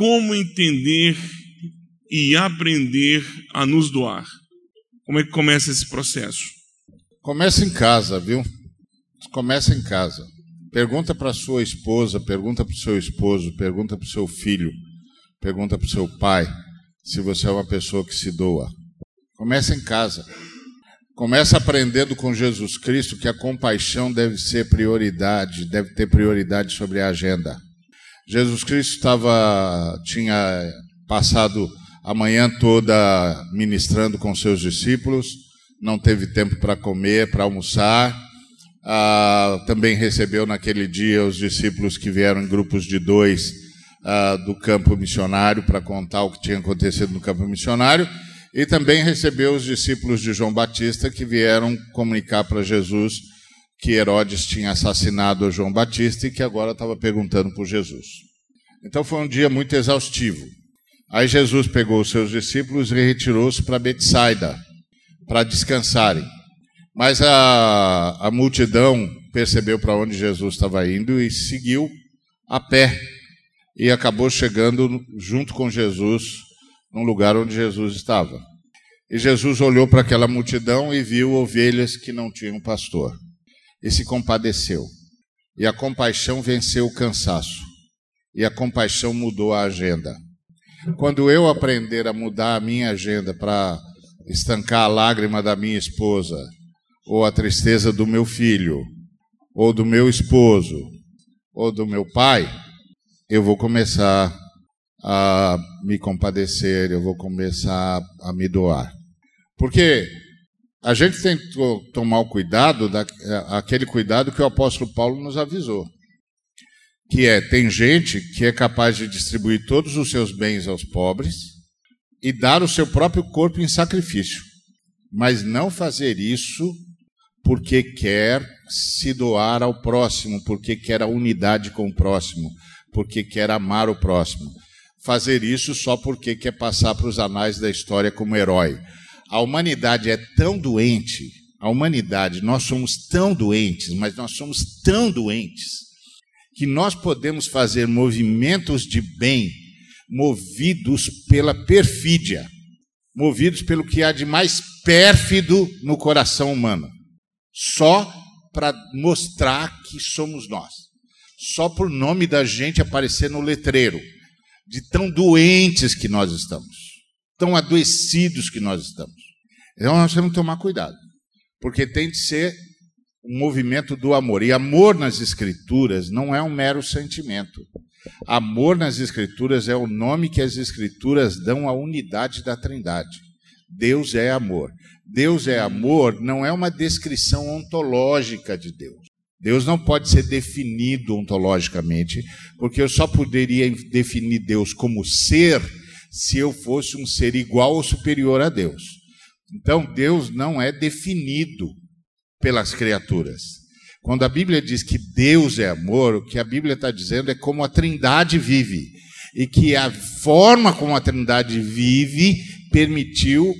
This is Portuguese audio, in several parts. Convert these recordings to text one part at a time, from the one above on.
como entender e aprender a nos doar? Como é que começa esse processo? Começa em casa, viu? Começa em casa. Pergunta para sua esposa, pergunta para o seu esposo, pergunta para o seu filho, pergunta para o seu pai se você é uma pessoa que se doa. Começa em casa. Começa aprendendo com Jesus Cristo que a compaixão deve ser prioridade, deve ter prioridade sobre a agenda. Jesus Cristo estava tinha passado a manhã toda ministrando com seus discípulos, não teve tempo para comer, para almoçar. Ah, também recebeu naquele dia os discípulos que vieram em grupos de dois ah, do campo missionário para contar o que tinha acontecido no campo missionário. E também recebeu os discípulos de João Batista que vieram comunicar para Jesus que Herodes tinha assassinado João Batista e que agora estava perguntando por Jesus. Então foi um dia muito exaustivo. Aí Jesus pegou os seus discípulos e retirou-se para Betsaida, para descansarem. Mas a, a multidão percebeu para onde Jesus estava indo e seguiu a pé. E acabou chegando junto com Jesus num lugar onde Jesus estava. E Jesus olhou para aquela multidão e viu ovelhas que não tinham pastor. E se compadeceu. E a compaixão venceu o cansaço. E a compaixão mudou a agenda. Quando eu aprender a mudar a minha agenda para estancar a lágrima da minha esposa, ou a tristeza do meu filho, ou do meu esposo, ou do meu pai, eu vou começar a me compadecer, eu vou começar a me doar. Porque a gente tem que tomar o cuidado, da, aquele cuidado que o apóstolo Paulo nos avisou. Que é, tem gente que é capaz de distribuir todos os seus bens aos pobres e dar o seu próprio corpo em sacrifício, mas não fazer isso porque quer se doar ao próximo, porque quer a unidade com o próximo, porque quer amar o próximo fazer isso só porque quer passar para os anais da história como herói. A humanidade é tão doente, a humanidade, nós somos tão doentes, mas nós somos tão doentes, que nós podemos fazer movimentos de bem movidos pela perfídia, movidos pelo que há de mais pérfido no coração humano, só para mostrar que somos nós, só por nome da gente aparecer no letreiro de tão doentes que nós estamos, tão adoecidos que nós estamos. Então nós temos que tomar cuidado, porque tem de ser um movimento do amor. E amor nas Escrituras não é um mero sentimento. Amor nas Escrituras é o nome que as Escrituras dão à unidade da Trindade. Deus é amor. Deus é amor não é uma descrição ontológica de Deus. Deus não pode ser definido ontologicamente, porque eu só poderia definir Deus como ser se eu fosse um ser igual ou superior a Deus. Então, Deus não é definido pelas criaturas. Quando a Bíblia diz que Deus é amor, o que a Bíblia está dizendo é como a Trindade vive. E que a forma como a Trindade vive permitiu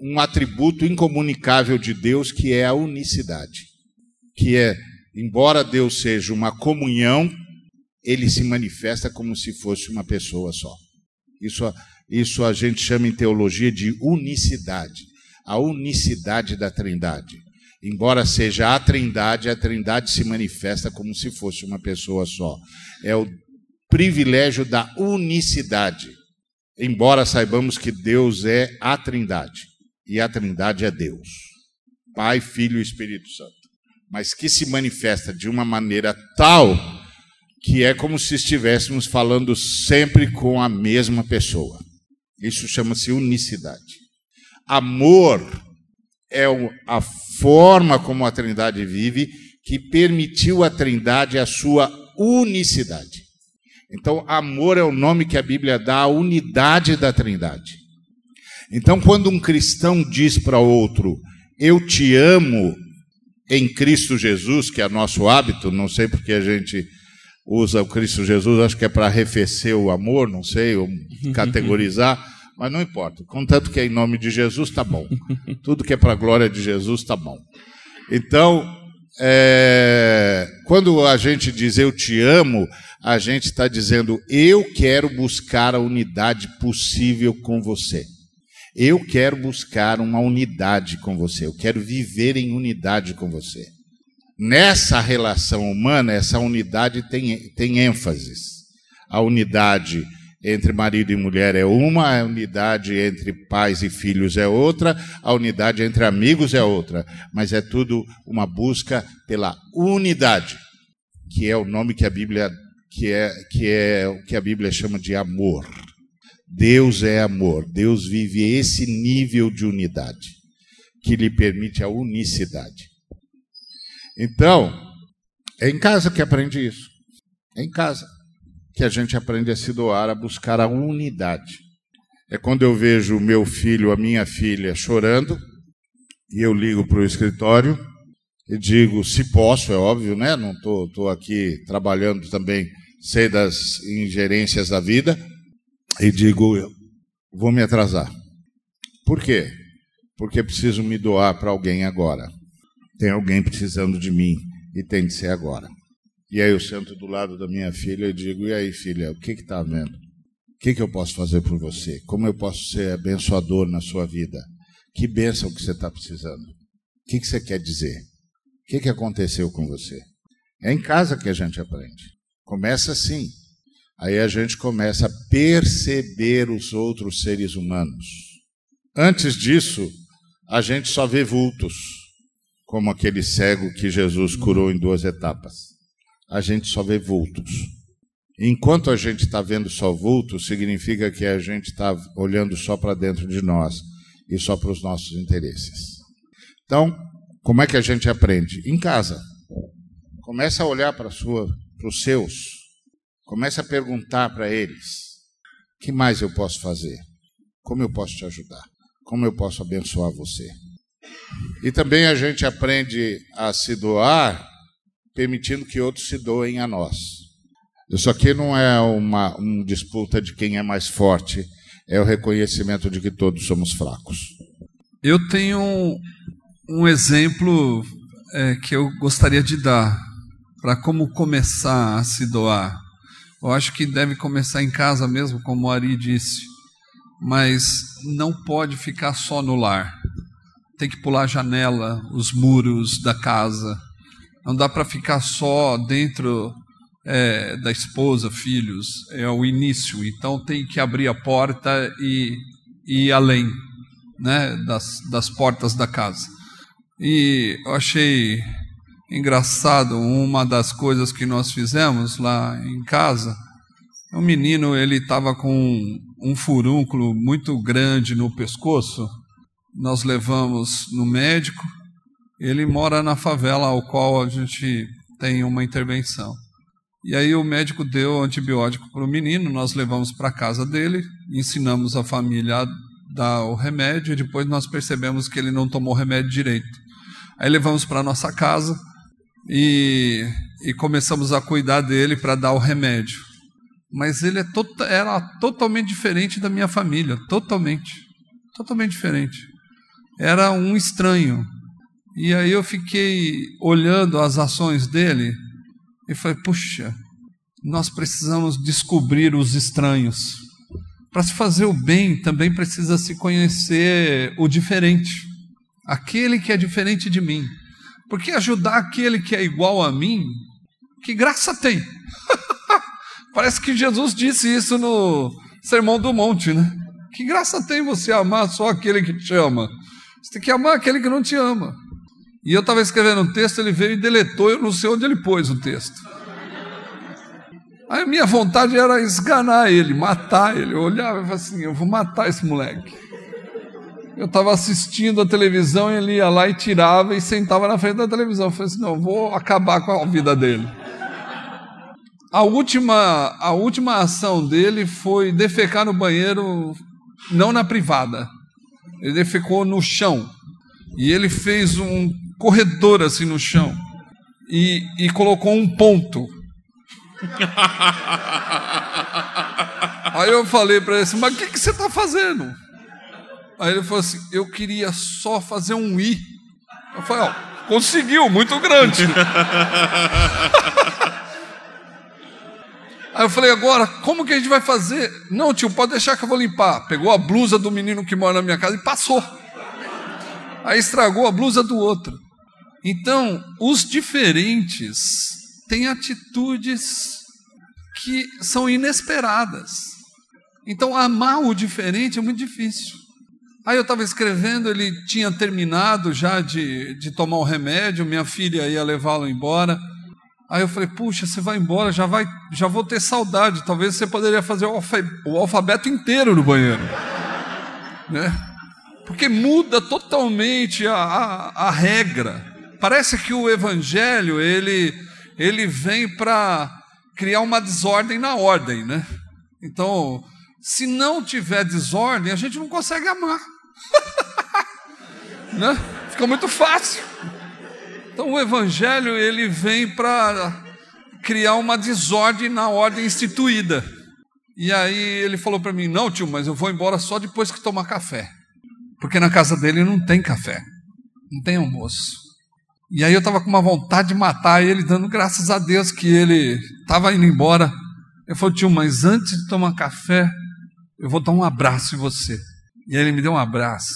um atributo incomunicável de Deus, que é a unicidade. Que é Embora Deus seja uma comunhão, ele se manifesta como se fosse uma pessoa só. Isso, isso a gente chama em teologia de unicidade. A unicidade da Trindade. Embora seja a Trindade, a Trindade se manifesta como se fosse uma pessoa só. É o privilégio da unicidade. Embora saibamos que Deus é a Trindade. E a Trindade é Deus. Pai, Filho e Espírito Santo mas que se manifesta de uma maneira tal que é como se estivéssemos falando sempre com a mesma pessoa. Isso chama-se unicidade. Amor é a forma como a Trindade vive que permitiu à Trindade a sua unicidade. Então, amor é o nome que a Bíblia dá à unidade da Trindade. Então, quando um cristão diz para outro, eu te amo, em Cristo Jesus, que é nosso hábito, não sei porque a gente usa o Cristo Jesus, acho que é para arrefecer o amor, não sei, ou categorizar, mas não importa. Contanto que é em nome de Jesus, está bom. Tudo que é para a glória de Jesus, está bom. Então, é, quando a gente diz eu te amo, a gente está dizendo eu quero buscar a unidade possível com você. Eu quero buscar uma unidade com você. Eu quero viver em unidade com você. Nessa relação humana, essa unidade tem, tem ênfases. A unidade entre marido e mulher é uma, a unidade entre pais e filhos é outra, a unidade entre amigos é outra, mas é tudo uma busca pela unidade, que é o nome que a Bíblia que é que é o que a Bíblia chama de amor. Deus é amor. Deus vive esse nível de unidade que lhe permite a unicidade. Então, é em casa que aprende isso. É em casa que a gente aprende a se doar, a buscar a unidade. É quando eu vejo o meu filho, a minha filha chorando, e eu ligo para o escritório e digo, se posso, é óbvio, né? Não estou tô, tô aqui trabalhando também, sei das ingerências da vida, e digo, vou me atrasar. Por quê? Porque preciso me doar para alguém agora. Tem alguém precisando de mim e tem de ser agora. E aí eu sento do lado da minha filha e digo: E aí, filha, o que está vendo? O que, que eu posso fazer por você? Como eu posso ser abençoador na sua vida? Que bênção que você está precisando? O que, que você quer dizer? O que, que aconteceu com você? É em casa que a gente aprende. Começa assim. Aí a gente começa a perceber os outros seres humanos. Antes disso, a gente só vê vultos, como aquele cego que Jesus curou em duas etapas a gente só vê vultos. Enquanto a gente está vendo só vultos, significa que a gente está olhando só para dentro de nós e só para os nossos interesses. Então, como é que a gente aprende? Em casa. Começa a olhar para os seus. Começa a perguntar para eles: que mais eu posso fazer? Como eu posso te ajudar? Como eu posso abençoar você? E também a gente aprende a se doar permitindo que outros se doem a nós. Isso aqui não é uma, uma disputa de quem é mais forte, é o reconhecimento de que todos somos fracos. Eu tenho um, um exemplo é, que eu gostaria de dar para como começar a se doar. Eu acho que deve começar em casa mesmo, como o Ari disse, mas não pode ficar só no lar. Tem que pular a janela, os muros da casa, não dá para ficar só dentro é, da esposa, filhos. É o início. Então tem que abrir a porta e, e ir além né, das, das portas da casa. E eu achei engraçado uma das coisas que nós fizemos lá em casa. O menino ele estava com um furúnculo muito grande no pescoço. Nós levamos no médico ele mora na favela ao qual a gente tem uma intervenção. E aí o médico deu antibiótico para o menino, nós levamos para casa dele, ensinamos a família a dar o remédio e depois nós percebemos que ele não tomou remédio direito. Aí levamos para nossa casa e, e começamos a cuidar dele para dar o remédio. Mas ele é to era totalmente diferente da minha família, totalmente, totalmente diferente. Era um estranho, e aí eu fiquei olhando as ações dele e falei: puxa, nós precisamos descobrir os estranhos. Para se fazer o bem, também precisa se conhecer o diferente, aquele que é diferente de mim. Porque ajudar aquele que é igual a mim, que graça tem? Parece que Jesus disse isso no Sermão do Monte, né? Que graça tem você amar só aquele que te ama? Você tem que amar aquele que não te ama. E eu estava escrevendo um texto, ele veio e deletou, eu não sei onde ele pôs o texto. Aí a minha vontade era esganar ele, matar ele. Eu olhava e falava assim: eu vou matar esse moleque. Eu estava assistindo a televisão e ele ia lá e tirava e sentava na frente da televisão. Eu falei assim: não, vou acabar com a vida dele. A última, a última ação dele foi defecar no banheiro, não na privada. Ele defecou no chão. E ele fez um corredor assim no chão e, e colocou um ponto. Aí eu falei para ele assim, mas o que, que você está fazendo? Aí ele falou assim, eu queria só fazer um i. Eu falei, ó, Conseguiu, muito grande. Aí eu falei, agora, como que a gente vai fazer? Não, tio, pode deixar que eu vou limpar. Pegou a blusa do menino que mora na minha casa e passou. Aí estragou a blusa do outro. Então, os diferentes têm atitudes que são inesperadas. Então, amar o diferente é muito difícil. Aí eu estava escrevendo, ele tinha terminado já de, de tomar o remédio, minha filha ia levá-lo embora. Aí eu falei, puxa, você vai embora, já, vai, já vou ter saudade. Talvez você poderia fazer o, alfabeto inteiro no banheiro. Né? Porque muda totalmente a, a, a regra. Parece que o evangelho, ele, ele vem para criar uma desordem na ordem, né? Então, se não tiver desordem, a gente não consegue amar. né? Fica muito fácil. Então o evangelho ele vem para criar uma desordem na ordem instituída. E aí ele falou para mim: "Não, tio, mas eu vou embora só depois que tomar café". Porque na casa dele não tem café. Não tem almoço. E aí eu estava com uma vontade de matar ele, dando graças a Deus que ele estava indo embora. Eu falei, tio, mas antes de tomar café, eu vou dar um abraço em você. E aí ele me deu um abraço,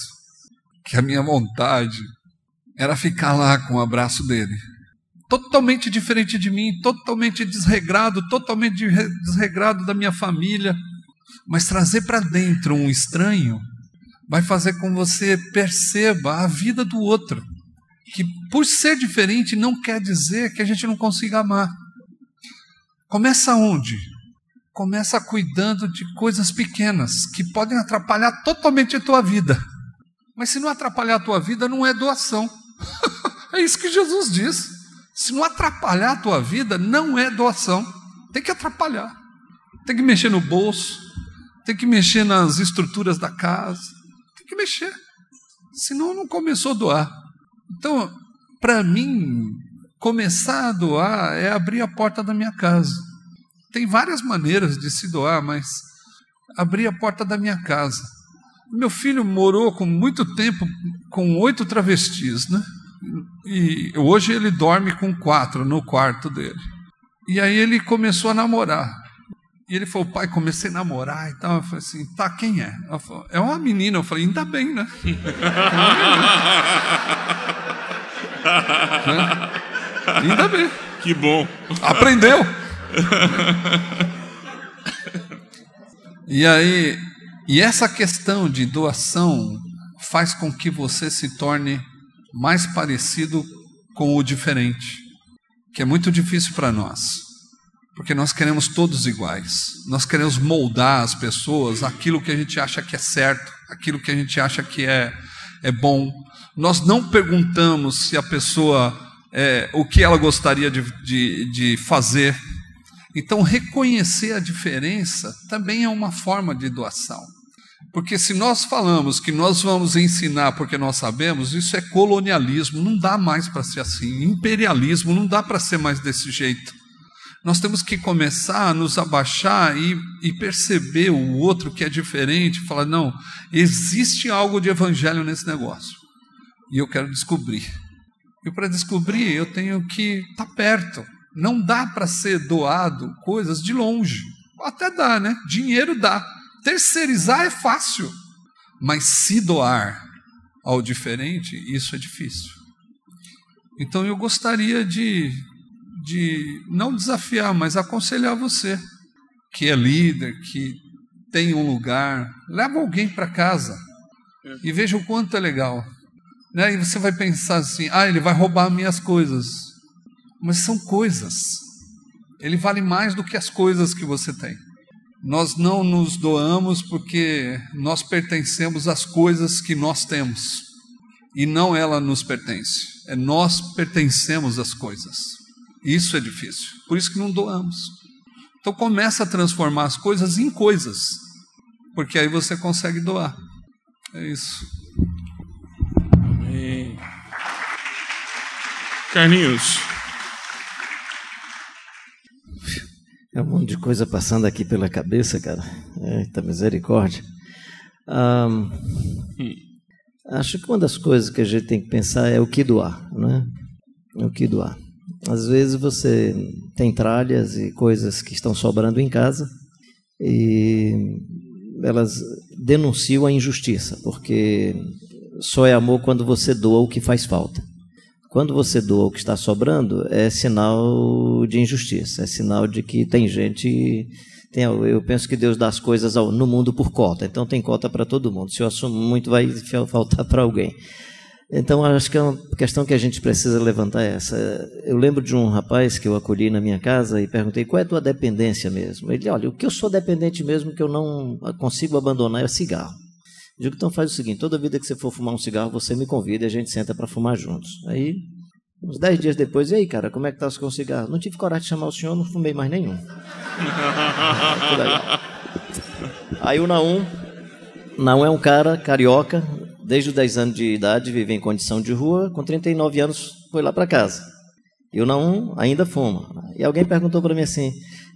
que a minha vontade era ficar lá com o abraço dele. Totalmente diferente de mim, totalmente desregrado, totalmente desregrado da minha família. Mas trazer para dentro um estranho vai fazer com que você perceba a vida do outro. Que por ser diferente não quer dizer que a gente não consiga amar. Começa onde? Começa cuidando de coisas pequenas que podem atrapalhar totalmente a tua vida. Mas se não atrapalhar a tua vida, não é doação. é isso que Jesus diz. Se não atrapalhar a tua vida, não é doação. Tem que atrapalhar. Tem que mexer no bolso, tem que mexer nas estruturas da casa, tem que mexer. Senão não começou a doar. Então, para mim, começar a doar é abrir a porta da minha casa. Tem várias maneiras de se doar, mas abrir a porta da minha casa. Meu filho morou com muito tempo com oito travestis, né? E hoje ele dorme com quatro no quarto dele. E aí ele começou a namorar. E ele falou, pai, comecei a namorar e tal. Eu falei assim, tá, quem é? Falou, é uma menina. Eu falei, ainda bem, né? né? Ainda bem. Que bom. Aprendeu. e aí, e essa questão de doação faz com que você se torne mais parecido com o diferente, que é muito difícil para nós, porque nós queremos todos iguais, nós queremos moldar as pessoas aquilo que a gente acha que é certo, aquilo que a gente acha que é, é bom. Nós não perguntamos se a pessoa, é, o que ela gostaria de, de, de fazer. Então, reconhecer a diferença também é uma forma de doação. Porque se nós falamos que nós vamos ensinar porque nós sabemos, isso é colonialismo, não dá mais para ser assim. Imperialismo não dá para ser mais desse jeito. Nós temos que começar a nos abaixar e, e perceber o outro que é diferente, falar: não, existe algo de evangelho nesse negócio. E eu quero descobrir. E para descobrir, eu tenho que estar tá perto. Não dá para ser doado coisas de longe. Até dá, né? Dinheiro dá Terceirizar é fácil, mas se doar ao diferente, isso é difícil. Então eu gostaria de, de não desafiar, mas aconselhar você, que é líder, que tem um lugar, leva alguém para casa e veja o quanto é legal. Né? E você vai pensar assim: ah, ele vai roubar minhas coisas. Mas são coisas. Ele vale mais do que as coisas que você tem. Nós não nos doamos porque nós pertencemos às coisas que nós temos e não ela nos pertence. É nós pertencemos às coisas. Isso é difícil. Por isso que não doamos. Então começa a transformar as coisas em coisas, porque aí você consegue doar. É isso. Amém. Carlinhos, É um monte de coisa passando aqui pela cabeça, cara. Eita misericórdia. Um, acho que uma das coisas que a gente tem que pensar é o que doar, né? O que doar? Às vezes você tem tralhas e coisas que estão sobrando em casa e elas denunciam a injustiça, porque só é amor quando você doa o que faz falta. Quando você doa o que está sobrando, é sinal de injustiça, é sinal de que tem gente. Tem, eu penso que Deus dá as coisas ao, no mundo por cota, então tem cota para todo mundo. Se eu assumo muito, vai faltar para alguém. Então, acho que é uma questão que a gente precisa levantar essa. Eu lembro de um rapaz que eu acolhi na minha casa e perguntei qual é a tua dependência mesmo. Ele olha, o que eu sou dependente mesmo que eu não consigo abandonar é cigarro. Eu digo, então faz o seguinte, toda vida que você for fumar um cigarro, você me convida e a gente senta para fumar juntos. Aí, uns dez dias depois, e aí, cara, como é que tá com o cigarro? Não tive coragem de chamar o senhor, não fumei mais nenhum. aí. aí o Naum, Naum é um cara carioca, desde os 10 anos de idade, vive em condição de rua, com 39 anos foi lá para casa. Eu não ainda fuma. E alguém perguntou para mim assim: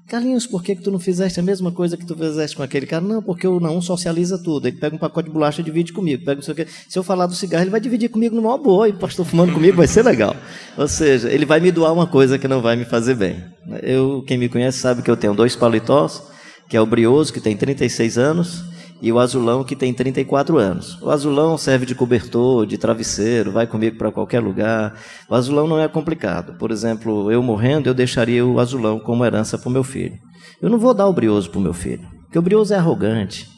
Carlinhos, por que, que tu não fizeste a mesma coisa que tu fizeste com aquele cara? Não, porque o não socializa tudo. Ele pega um pacote de bolacha e divide comigo. Pega o Se eu falar do cigarro, ele vai dividir comigo numa boa. E pastor fumando comigo vai ser legal. Ou seja, ele vai me doar uma coisa que não vai me fazer bem. Eu, quem me conhece sabe que eu tenho dois paletós, que é o Brioso, que tem 36 anos, e o azulão que tem 34 anos. O azulão serve de cobertor, de travesseiro, vai comigo para qualquer lugar. O azulão não é complicado. Por exemplo, eu morrendo, eu deixaria o azulão como herança para o meu filho. Eu não vou dar o brioso para o meu filho, porque o brioso é arrogante.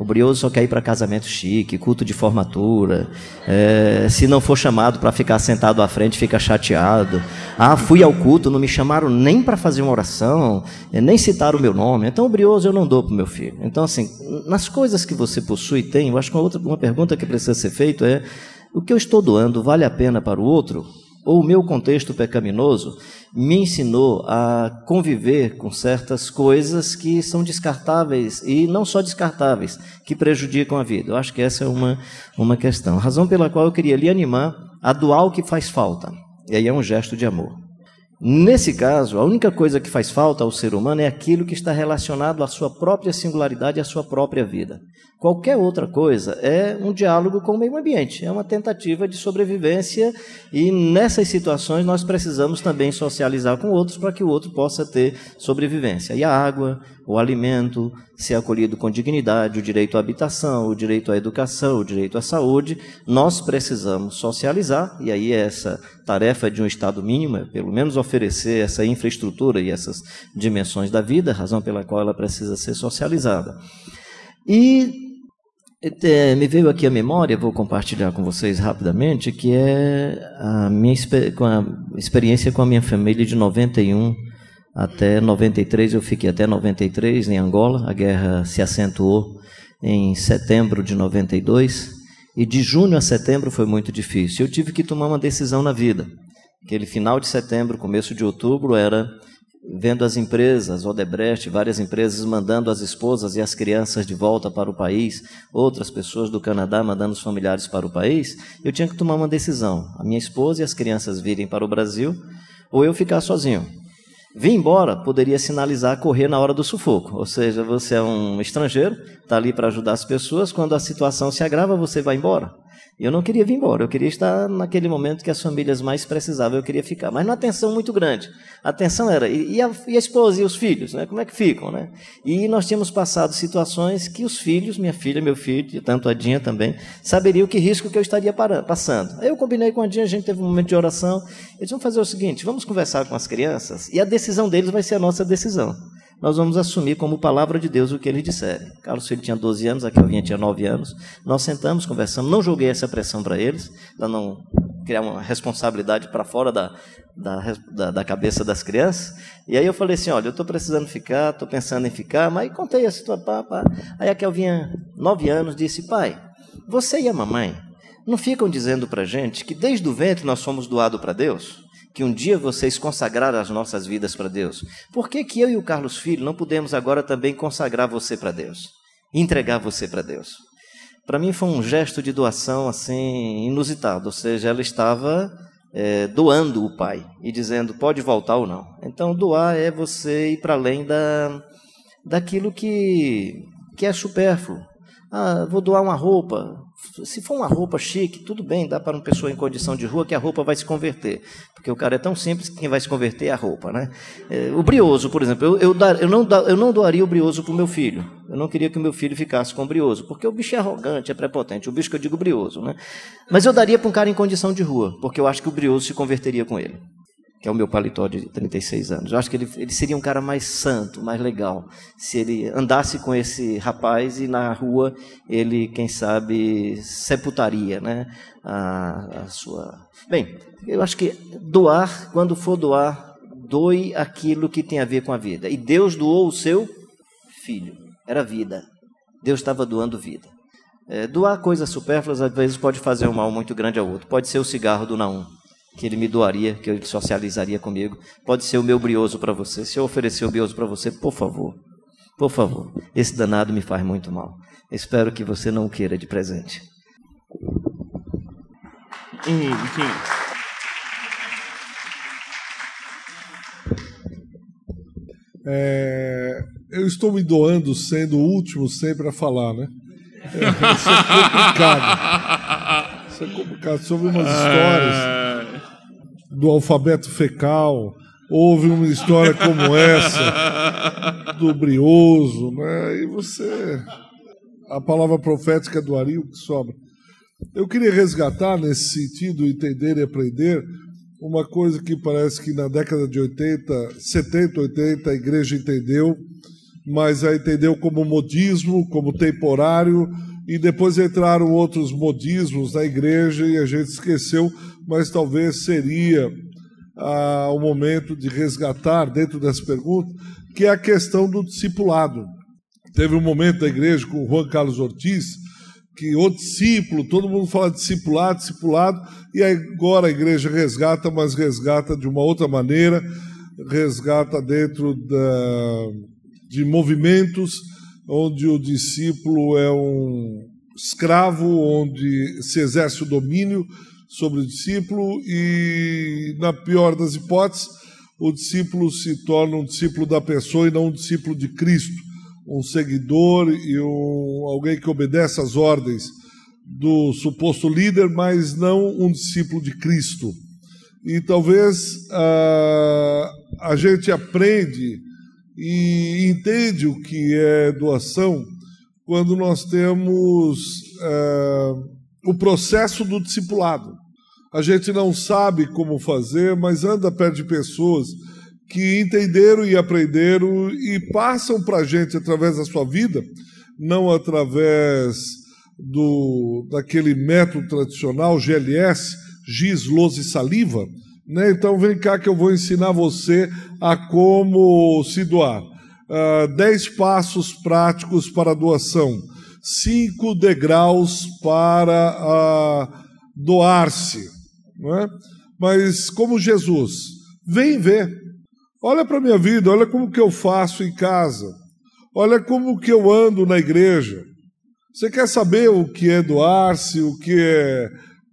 O brioso só quer ir para casamento chique, culto de formatura. É, se não for chamado para ficar sentado à frente, fica chateado. Ah, fui ao culto, não me chamaram nem para fazer uma oração, é, nem citaram o meu nome. Então, o brioso eu não dou para o meu filho. Então, assim, nas coisas que você possui e tem, eu acho que uma, outra, uma pergunta que precisa ser feita é: o que eu estou doando vale a pena para o outro? Ou o meu contexto pecaminoso me ensinou a conviver com certas coisas que são descartáveis e não só descartáveis, que prejudicam a vida. Eu acho que essa é uma, uma questão. A razão pela qual eu queria lhe animar a doar o que faz falta. E aí é um gesto de amor. Nesse caso, a única coisa que faz falta ao ser humano é aquilo que está relacionado à sua própria singularidade à sua própria vida. Qualquer outra coisa é um diálogo com o meio ambiente, é uma tentativa de sobrevivência e nessas situações nós precisamos também socializar com outros para que o outro possa ter sobrevivência. E a água, o alimento, ser acolhido com dignidade, o direito à habitação, o direito à educação, o direito à saúde, nós precisamos socializar e aí essa tarefa de um Estado mínimo é pelo menos oferecer essa infraestrutura e essas dimensões da vida, razão pela qual ela precisa ser socializada. E é, me veio aqui a memória, vou compartilhar com vocês rapidamente, que é a minha com a experiência com a minha família de 91 até 93. Eu fiquei até 93 em Angola, a guerra se acentuou em setembro de 92, e de junho a setembro foi muito difícil. Eu tive que tomar uma decisão na vida. Aquele final de setembro, começo de outubro, era vendo as empresas, Odebrecht, várias empresas mandando as esposas e as crianças de volta para o país, outras pessoas do Canadá mandando os familiares para o país, eu tinha que tomar uma decisão. A minha esposa e as crianças virem para o Brasil ou eu ficar sozinho. Vir embora poderia sinalizar correr na hora do sufoco, ou seja, você é um estrangeiro, está ali para ajudar as pessoas, quando a situação se agrava, você vai embora. Eu não queria vir embora, eu queria estar naquele momento que as famílias mais precisavam, eu queria ficar. Mas numa tensão muito grande. A tensão era, e a, e a esposa e os filhos, né? como é que ficam? Né? E nós tínhamos passado situações que os filhos, minha filha, meu filho, tanto a Dinha também, saberiam que risco que eu estaria parando, passando. Aí eu combinei com a Dinha, a gente teve um momento de oração, eles vão fazer o seguinte, vamos conversar com as crianças, e a decisão deles vai ser a nossa decisão nós vamos assumir como palavra de Deus o que eles disserem. Carlos Filho tinha 12 anos, a Kelvinha tinha 9 anos. Nós sentamos, conversamos, não joguei essa pressão para eles, para não criar uma responsabilidade para fora da, da, da, da, cabeça das crianças. E aí eu falei assim, olha, eu estou precisando ficar, estou pensando em ficar, mas contei a situação. Pá, pá. Aí a Kelvinha, 9 anos, disse, pai, você e a mamãe não ficam dizendo para gente que desde o ventre nós fomos doados para Deus? Que um dia vocês consagraram as nossas vidas para Deus. Por que, que eu e o Carlos Filho não podemos agora também consagrar você para Deus? Entregar você para Deus? Para mim foi um gesto de doação assim inusitado, ou seja, ela estava é, doando o pai e dizendo pode voltar ou não. Então doar é você ir para além da, daquilo que, que é supérfluo. Ah, vou doar uma roupa. Se for uma roupa chique, tudo bem, dá para uma pessoa em condição de rua que a roupa vai se converter. Porque o cara é tão simples que quem vai se converter é a roupa. Né? É, o brioso, por exemplo, eu, eu, dar, eu, não, eu não doaria o brioso para o meu filho. Eu não queria que o meu filho ficasse com o brioso, porque o bicho é arrogante, é prepotente. O bicho que eu digo brioso. Né? Mas eu daria para um cara em condição de rua, porque eu acho que o brioso se converteria com ele que é o meu paletó de 36 anos. Eu acho que ele, ele seria um cara mais santo, mais legal, se ele andasse com esse rapaz e na rua ele, quem sabe, sepultaria né, a, a sua. Bem, eu acho que doar, quando for doar, doe aquilo que tem a ver com a vida. E Deus doou o seu filho, era vida. Deus estava doando vida. É, doar coisas supérfluas às vezes pode fazer um mal muito grande ao outro. Pode ser o cigarro do Naum que ele me doaria, que ele socializaria comigo. Pode ser o meu brioso para você. Se eu oferecer o brioso para você, por favor, por favor. Esse danado me faz muito mal. Espero que você não queira de presente. Hum, é, eu estou me doando sendo o último sempre a falar, né? É, isso é complicado. Isso é complicado. Sobre umas histórias do alfabeto fecal, houve uma história como essa, do brioso, né? e você. A palavra profética do Ari, que sobra. Eu queria resgatar nesse sentido, entender e aprender, uma coisa que parece que na década de 80, 70, 80, a igreja entendeu, mas a entendeu como modismo, como temporário, e depois entraram outros modismos na igreja e a gente esqueceu, mas talvez seria ah, o momento de resgatar dentro dessa pergunta, que é a questão do discipulado. Teve um momento da igreja com o Juan Carlos Ortiz, que o discípulo, todo mundo fala discipulado, discipulado, e agora a igreja resgata, mas resgata de uma outra maneira, resgata dentro da, de movimentos onde o discípulo é um escravo, onde se exerce o domínio sobre o discípulo e, na pior das hipóteses, o discípulo se torna um discípulo da pessoa e não um discípulo de Cristo, um seguidor e um, alguém que obedece às ordens do suposto líder, mas não um discípulo de Cristo. E talvez uh, a gente aprende e entende o que é doação quando nós temos uh, o processo do discipulado. A gente não sabe como fazer, mas anda perto de pessoas que entenderam e aprenderam e passam para a gente através da sua vida, não através do daquele método tradicional GLS, giz, lousa e saliva. Né? Então vem cá que eu vou ensinar você a como se doar. Uh, dez passos práticos para a doação, cinco degraus para uh, doar-se não é? Mas como Jesus, vem ver. Olha para a minha vida, olha como que eu faço em casa. Olha como que eu ando na igreja. Você quer saber o que é doar-se, o que é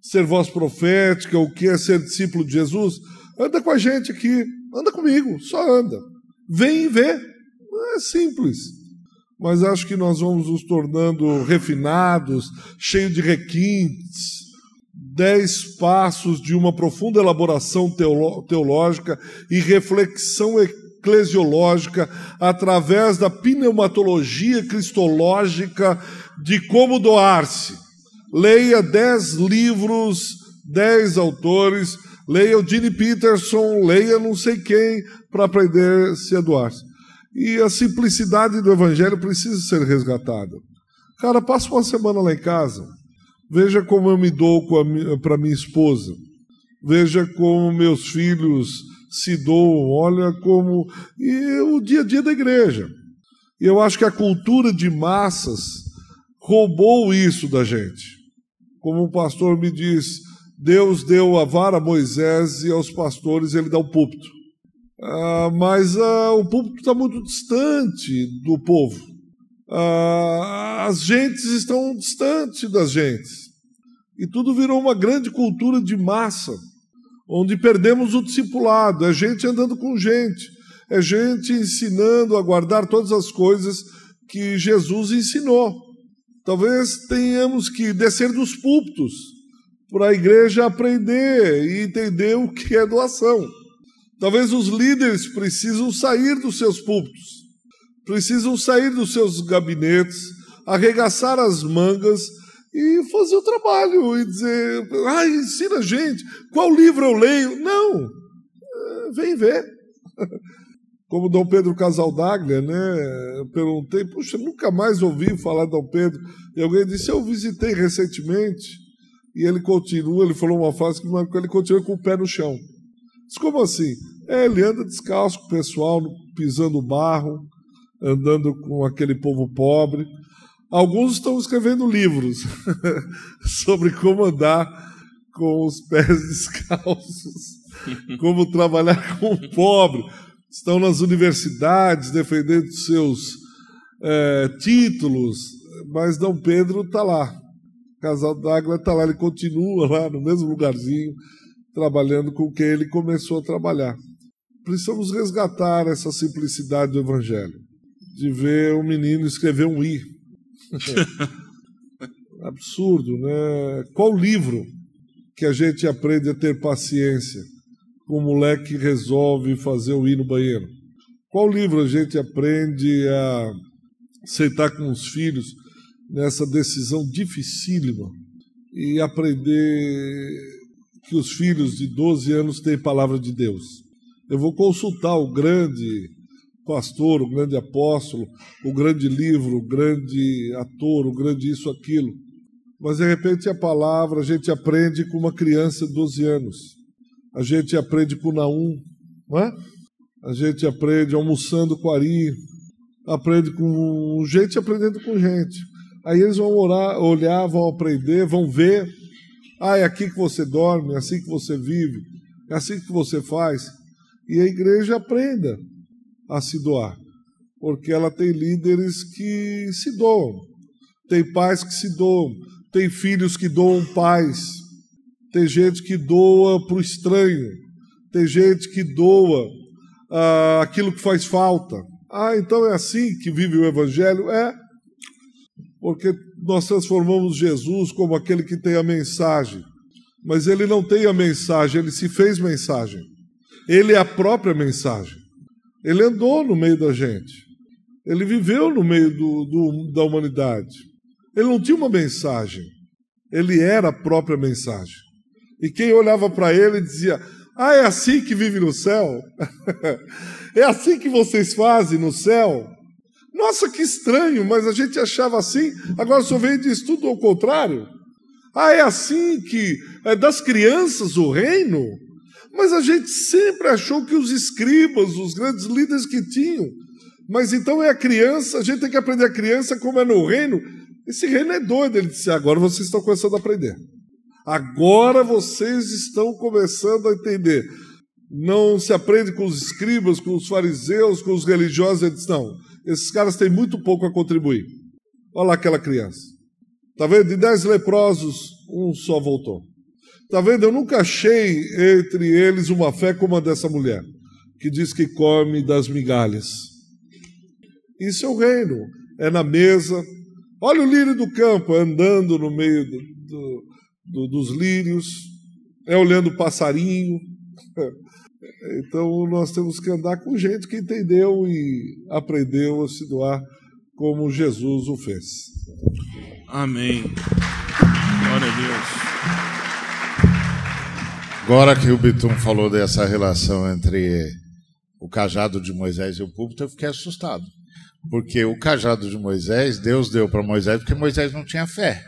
ser voz profética, o que é ser discípulo de Jesus? Anda com a gente aqui, anda comigo, só anda. Vem e vê. É simples. Mas acho que nós vamos nos tornando refinados, cheios de requintes, dez passos de uma profunda elaboração teológica e reflexão eclesiológica através da pneumatologia cristológica de como doar-se. Leia dez livros, dez autores, leia o Gene Peterson, leia não sei quem para aprender se a doar-se. E a simplicidade do evangelho precisa ser resgatada. Cara, passa uma semana lá em casa Veja como eu me dou para minha esposa. Veja como meus filhos se doam. Olha como. E o dia a dia da igreja. E eu acho que a cultura de massas roubou isso da gente. Como o pastor me diz, Deus deu a vara a Moisés e aos pastores ele dá o púlpito. Ah, mas ah, o púlpito está muito distante do povo. Ah, as gentes estão distantes das gentes. E tudo virou uma grande cultura de massa, onde perdemos o discipulado, é gente andando com gente, é gente ensinando a guardar todas as coisas que Jesus ensinou. Talvez tenhamos que descer dos púlpitos para a igreja aprender e entender o que é doação. Talvez os líderes precisam sair dos seus púlpitos, precisam sair dos seus gabinetes, arregaçar as mangas e fazer o trabalho e dizer, ah, ensina a gente, qual livro eu leio? Não, é, vem ver. Como Dom Pedro Casaldaglia, né? Eu perguntei, puxa, nunca mais ouvi falar de Dom Pedro. E alguém disse, eu visitei recentemente. E ele continua, ele falou uma frase que marcou, ele continua com o pé no chão. Diz, como assim? É, ele anda descalço com o pessoal, pisando barro, andando com aquele povo pobre. Alguns estão escrevendo livros sobre como andar com os pés descalços, como trabalhar com o pobre. Estão nas universidades defendendo seus é, títulos, mas Dom Pedro está lá. O casal d'Água está lá, ele continua lá no mesmo lugarzinho, trabalhando com quem ele começou a trabalhar. Precisamos resgatar essa simplicidade do Evangelho, de ver um menino escrever um I Absurdo, né? Qual livro que a gente aprende a ter paciência o moleque que resolve fazer o ir no banheiro? Qual livro a gente aprende a sentar com os filhos nessa decisão dificílima e aprender que os filhos de 12 anos têm palavra de Deus? Eu vou consultar o grande pastor, o grande apóstolo, o grande livro, o grande ator, o grande isso, aquilo. Mas de repente a palavra a gente aprende com uma criança de 12 anos. A gente aprende com Naum, não é? A gente aprende almoçando com Ari, aprende com gente aprendendo com gente. Aí eles vão orar, olhar, vão aprender, vão ver. Ah, é aqui que você dorme, é assim que você vive, é assim que você faz. E a igreja aprenda a se doar, porque ela tem líderes que se doam, tem pais que se doam, tem filhos que doam pais, tem gente que doa para o estranho, tem gente que doa ah, aquilo que faz falta. Ah, então é assim que vive o Evangelho? É, porque nós transformamos Jesus como aquele que tem a mensagem, mas ele não tem a mensagem, ele se fez mensagem. Ele é a própria mensagem. Ele andou no meio da gente. Ele viveu no meio do, do, da humanidade. Ele não tinha uma mensagem. Ele era a própria mensagem. E quem olhava para ele dizia: Ah, é assim que vive no céu? é assim que vocês fazem no céu? Nossa, que estranho, mas a gente achava assim. Agora só vem e diz tudo ao contrário. Ah, é assim que é das crianças o reino? Mas a gente sempre achou que os escribas, os grandes líderes que tinham. Mas então é a criança, a gente tem que aprender a criança como é no reino. Esse reino é doido. Ele disse: agora vocês estão começando a aprender. Agora vocês estão começando a entender. Não se aprende com os escribas, com os fariseus, com os religiosos. Ele disse: não, esses caras têm muito pouco a contribuir. Olha lá aquela criança. Está vendo? De dez leprosos, um só voltou. Está vendo? Eu nunca achei entre eles uma fé como a dessa mulher, que diz que come das migalhas. Isso é o reino, é na mesa. Olha o lírio do campo andando no meio do, do, do, dos lírios, é olhando o passarinho. Então nós temos que andar com gente que entendeu e aprendeu a se doar como Jesus o fez. Amém. Glória a Deus. Agora que o Bitum falou dessa relação entre o cajado de Moisés e o púlpito, eu fiquei assustado. Porque o cajado de Moisés, Deus deu para Moisés porque Moisés não tinha fé.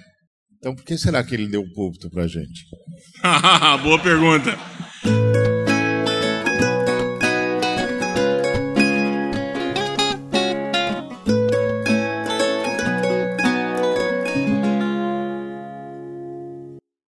Então, por que será que ele deu o púlpito para gente? Boa pergunta.